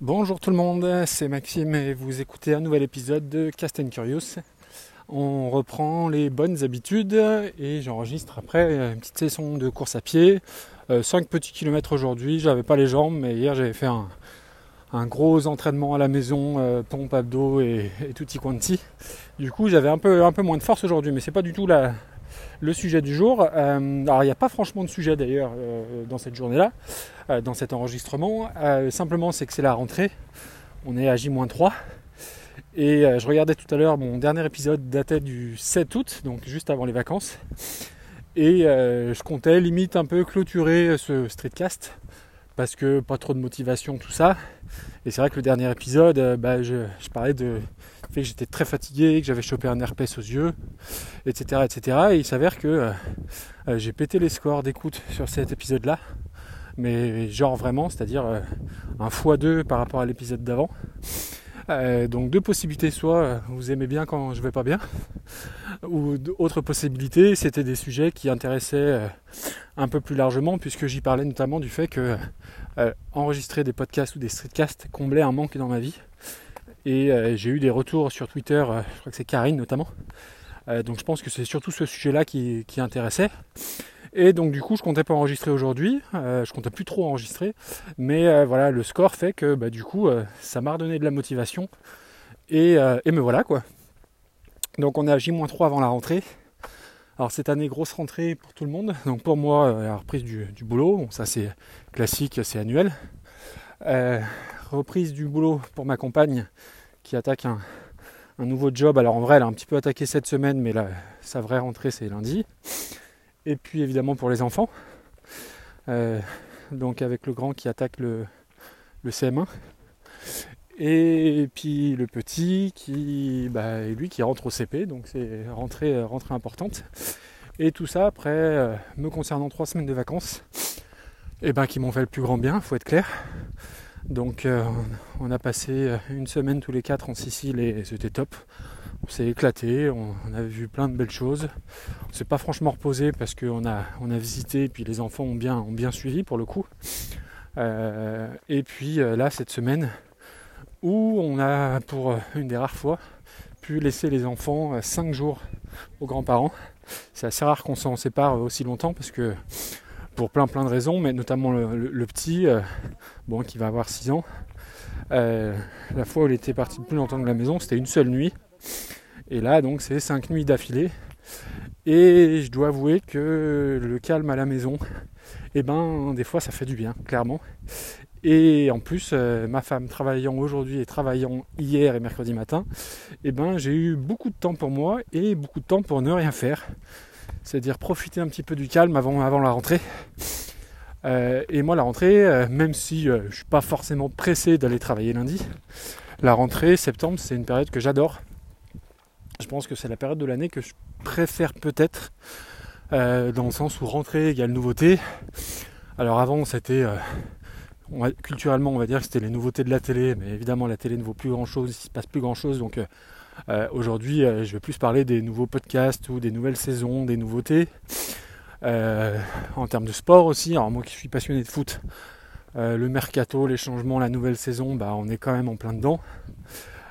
Bonjour tout le monde, c'est Maxime et vous écoutez un nouvel épisode de Cast and Curious. On reprend les bonnes habitudes et j'enregistre après une petite session de course à pied. 5 euh, petits kilomètres aujourd'hui, j'avais pas les jambes mais hier j'avais fait un, gros entraînement à la maison, euh, pompe, abdos et, et tutti quanti. Du coup j'avais un peu, un peu moins de force aujourd'hui mais c'est pas du tout la, le sujet du jour. Euh, alors il n'y a pas franchement de sujet d'ailleurs euh, dans cette journée-là, euh, dans cet enregistrement. simplement c'est que c'est la rentrée. On est à J-3. Et je regardais tout à l'heure mon dernier épisode datait du 7 août, donc juste avant les vacances. Et je comptais limite un peu clôturer ce streetcast parce que pas trop de motivation, tout ça. Et c'est vrai que le dernier épisode, bah, je, parlais de fait que j'étais très fatigué, que j'avais chopé un herpès aux yeux, etc. etc. Et il s'avère que euh, euh, j'ai pété les scores d'écoute sur cet épisode-là. Mais genre vraiment, c'est-à-dire euh, un x2 par rapport à l'épisode d'avant. donc deux possibilités, soit vous aimez bien quand je vais pas bien, ou autre possibilité, c'était des sujets qui intéressaient un peu plus largement, puisque j'y parlais notamment du fait que enregistrer des podcasts ou des streetcasts comblait un manque dans ma vie. Et euh, j'ai eu des retours sur Twitter, euh, je crois que c'est Karine notamment. Euh, donc je pense que c'est surtout ce sujet-là qui, intéressait. Et donc du coup je comptais pas enregistrer aujourd'hui, je comptais plus trop enregistrer, mais voilà le score fait que bah, du coup ça m'a redonné de la motivation et, me voilà quoi. Donc on est à J-3 avant la rentrée. Alors cette année grosse rentrée pour tout le monde, donc pour moi la reprise du, boulot, ça c'est classique, c'est annuel. reprise du boulot pour ma compagne qui attaque un, nouveau job. Alors en vrai, elle a un petit peu attaqué cette semaine, mais sa vraie rentrée, c'est lundi. Et puis évidemment pour les enfants. Euh, donc avec le grand qui attaque le, CM1. Et puis le petit qui, bah, lui qui rentre au CP, donc c'est rentrée, rentrée importante. Et tout ça après euh, me concernant trois semaines de vacances, et eh ben qui m'ont fait le plus grand bien, faut être clair. Donc euh, on a passé euh, une semaine tous les quatre en Sicile et c'était top. On s'est éclaté, on, a vu plein de belles choses. On s'est pas franchement reposé parce qu'on a, on a visité et puis les enfants ont bien, suivi pour le coup. Euh, et puis là cette semaine où on a pour une des rares fois pu laisser les enfants 5 jours aux grands-parents. C'est assez rare qu'on s'en sépare aussi longtemps parce que pour plein plein de raisons, mais notamment le, petit, euh, bon, qui va avoir 6 ans. Euh, la fois où il était parti plus longtemps de la maison, c'était une seule nuit. Et là, donc, c'est 5 nuits d'affilée. Et je dois avouer que le calme à la maison, eh ben, des fois, ça fait du bien, clairement. Et en plus, euh, ma femme travaillant aujourd'hui et travaillant hier et mercredi matin, eh ben, j'ai eu beaucoup de temps pour moi et beaucoup de temps pour ne rien faire c'est-à-dire profiter un petit peu du calme avant, avant la rentrée. Euh, et moi, la rentrée, euh, même si je ne suis pas forcément pressé d'aller travailler lundi, la rentrée, septembre, c'est une période que j'adore. Je pense que c'est la période de l'année que je préfère peut-être, dans le sens où rentrée égale nouveauté. Alors avant, c'était culturellement, on va dire que c'était les nouveautés de la télé, mais évidemment, la télé ne vaut plus grand-chose, il ne se passe plus grand-chose, donc euh, aujourd'hui, euh, je vais plus parler des nouveaux podcasts ou des nouvelles saisons, des nouveautés. Euh, en termes de sport aussi, alors moi qui suis passionné de foot, le mercato, les changements, la nouvelle saison, bah, on est quand même en plein dedans.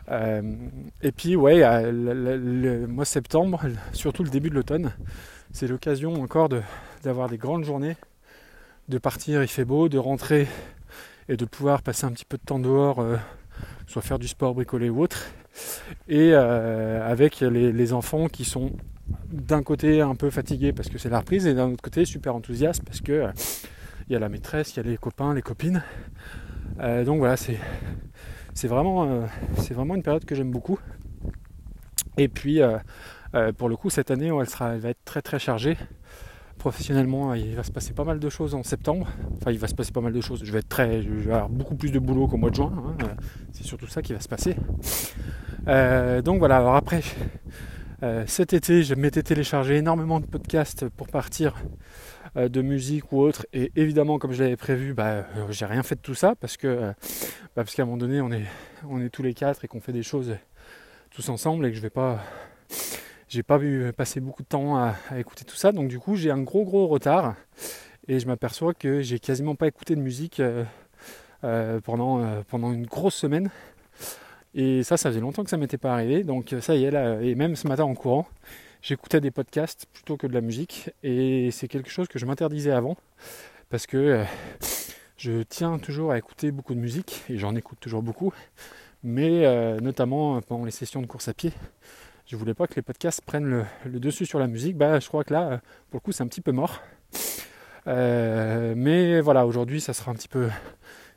et puis ouais, le, mois de septembre, surtout le début de l'automne, c'est l'occasion encore d'avoir des grandes journées, de partir, il fait beau, de rentrer et de pouvoir passer un petit peu de temps dehors, soit faire du sport, bricoler ou autre et euh, avec les, enfants qui sont d'un côté un peu fatigués parce que c'est la reprise et d'un autre côté super enthousiastes parce que euh, il y a la maîtresse, il y a les copains, les copines. Euh, donc voilà, c'est c'est vraiment c'est vraiment une période que j'aime beaucoup. Et puis pour le coup cette année elle sera elle va être très très chargée professionnellement, il va se passer pas mal de choses en septembre. Enfin, il va se passer pas mal de choses. Je vais être très, je vais avoir beaucoup plus de boulot qu'au mois de juin. Hein. C'est surtout ça qui va se passer. Euh, donc voilà. Alors après, euh, cet été, je m'étais téléchargé énormément de podcasts pour partir euh, de musique ou autre. Et évidemment, comme je l'avais prévu, bah, j'ai rien fait de tout ça parce que, bah, parce qu'à un moment donné, on est, on est tous les quatre et qu'on fait des choses tous ensemble et que je vais pas j'ai pas vu passer beaucoup de temps à, écouter tout ça, donc du coup j'ai un gros gros retard et je m'aperçois que j'ai quasiment pas écouté de musique euh, pendant, pendant une grosse semaine. Et ça, ça faisait longtemps que ça m'était pas arrivé. Donc ça y est, là, et même ce matin en courant, j'écoutais des podcasts plutôt que de la musique. Et c'est quelque chose que je m'interdisais avant. Parce que je tiens toujours à écouter beaucoup de musique, et j'en écoute toujours beaucoup. Mais notamment pendant les sessions de course à pied, je voulais pas que les podcasts prennent le, dessus sur la musique. Bah, je crois que là, pour le coup, c'est un petit peu mort. Euh, mais voilà, aujourd'hui, ça sera un petit peu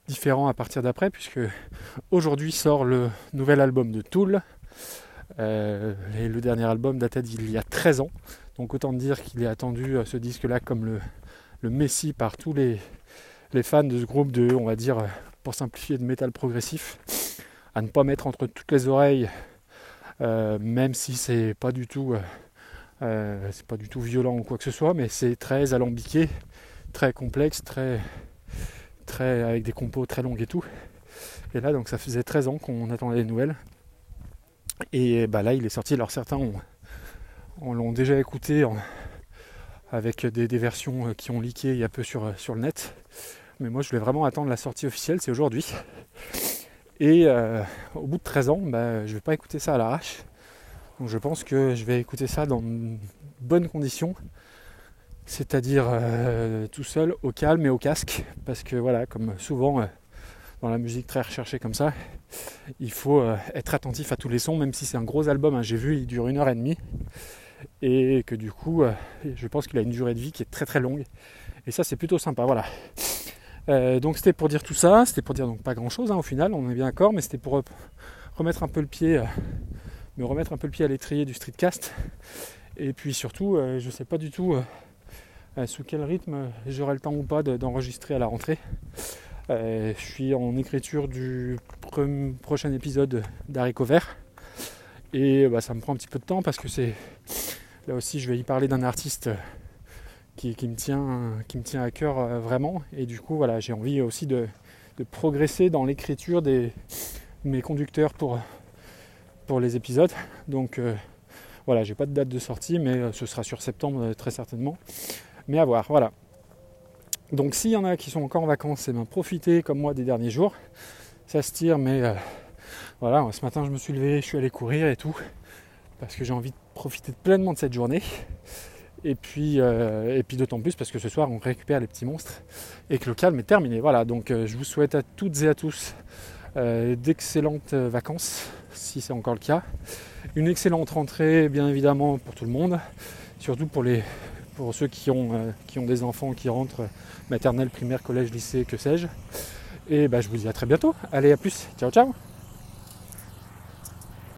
différent à partir d'après, puisque aujourd'hui sort le nouvel album de Tool. Euh, et le dernier album datait d'il y a 13 ans. Donc autant dire qu'il est attendu euh, ce disque-là comme le, le messie par tous les, les, fans de ce groupe de, on va dire, pour simplifier, de métal progressif. À ne pas mettre entre toutes les oreilles euh, même si c'est pas du tout euh, euh, c'est pas du tout violent ou quoi que ce soit, mais c'est très alambiqué, très complexe, très, très avec des compos très longues et tout. Et là donc ça faisait 13 ans qu'on attendait les nouvelles. Et bah là il est sorti, alors certains on, l'ont déjà écouté avec des, versions qui ont leaké il y a peu sur, sur le net. Mais moi je voulais vraiment attendre la sortie officielle, c'est aujourd'hui. Et euh, au bout de 13 ans, bah, je ne vais pas écouter ça à l'arrache. Donc je pense que je vais écouter ça dans de bonnes conditions, c'est-à-dire euh, tout seul, au calme et au casque. Parce que voilà, comme souvent euh, dans la musique très recherchée comme ça, il faut être attentif à tous les sons, même si c'est un gros album, hein. j'ai vu, il dure une heure et demie. Et que du coup, je pense qu'il a une durée de vie qui est très très longue. Et ça c'est plutôt sympa, voilà. Euh, donc c'était pour dire tout ça, c'était pour dire donc pas grand chose hein, au final, on est bien d'accord, mais c'était pour remettre un peu le pied, euh, me remettre un peu le pied à l'étrier du streetcast. Et puis surtout, euh, je ne sais pas du tout sous quel rythme j'aurai le temps ou pas d'enregistrer à la rentrée. je suis en écriture du prochain épisode d'Haricot Vert. Et bah, ça me prend un petit peu de temps parce que c'est là aussi je vais y parler d'un artiste qui, me tient, qui me tient à cœur euh, vraiment. Et du coup, voilà, j'ai envie aussi de, progresser dans l'écriture des mes conducteurs pour, pour les épisodes. Donc euh, voilà, j'ai pas de date de sortie, mais euh, ce sera sur septembre très certainement. Mais à voir, voilà. Donc s'il y en a qui sont encore en vacances, et eh bien profitez comme moi des derniers jours. Ça se tire, mais voilà, ce matin je me suis levé, je suis allé courir et tout, parce que j'ai envie de profiter pleinement de cette journée. Et puis, euh, et puis d'autant plus parce que ce soir on récupère les petits monstres et que le calme est terminé. Voilà, donc euh, je vous souhaite à toutes et à tous euh, d'excellentes vacances, si c'est encore le cas. Une excellente rentrée, bien évidemment, pour tout le monde, surtout pour, les, pour ceux qui ont, qui ont des enfants qui rentrent maternelle, primaire, collège, lycée, que sais-je. Et bah, je vous dis à très bientôt. Allez, à plus. Ciao, ciao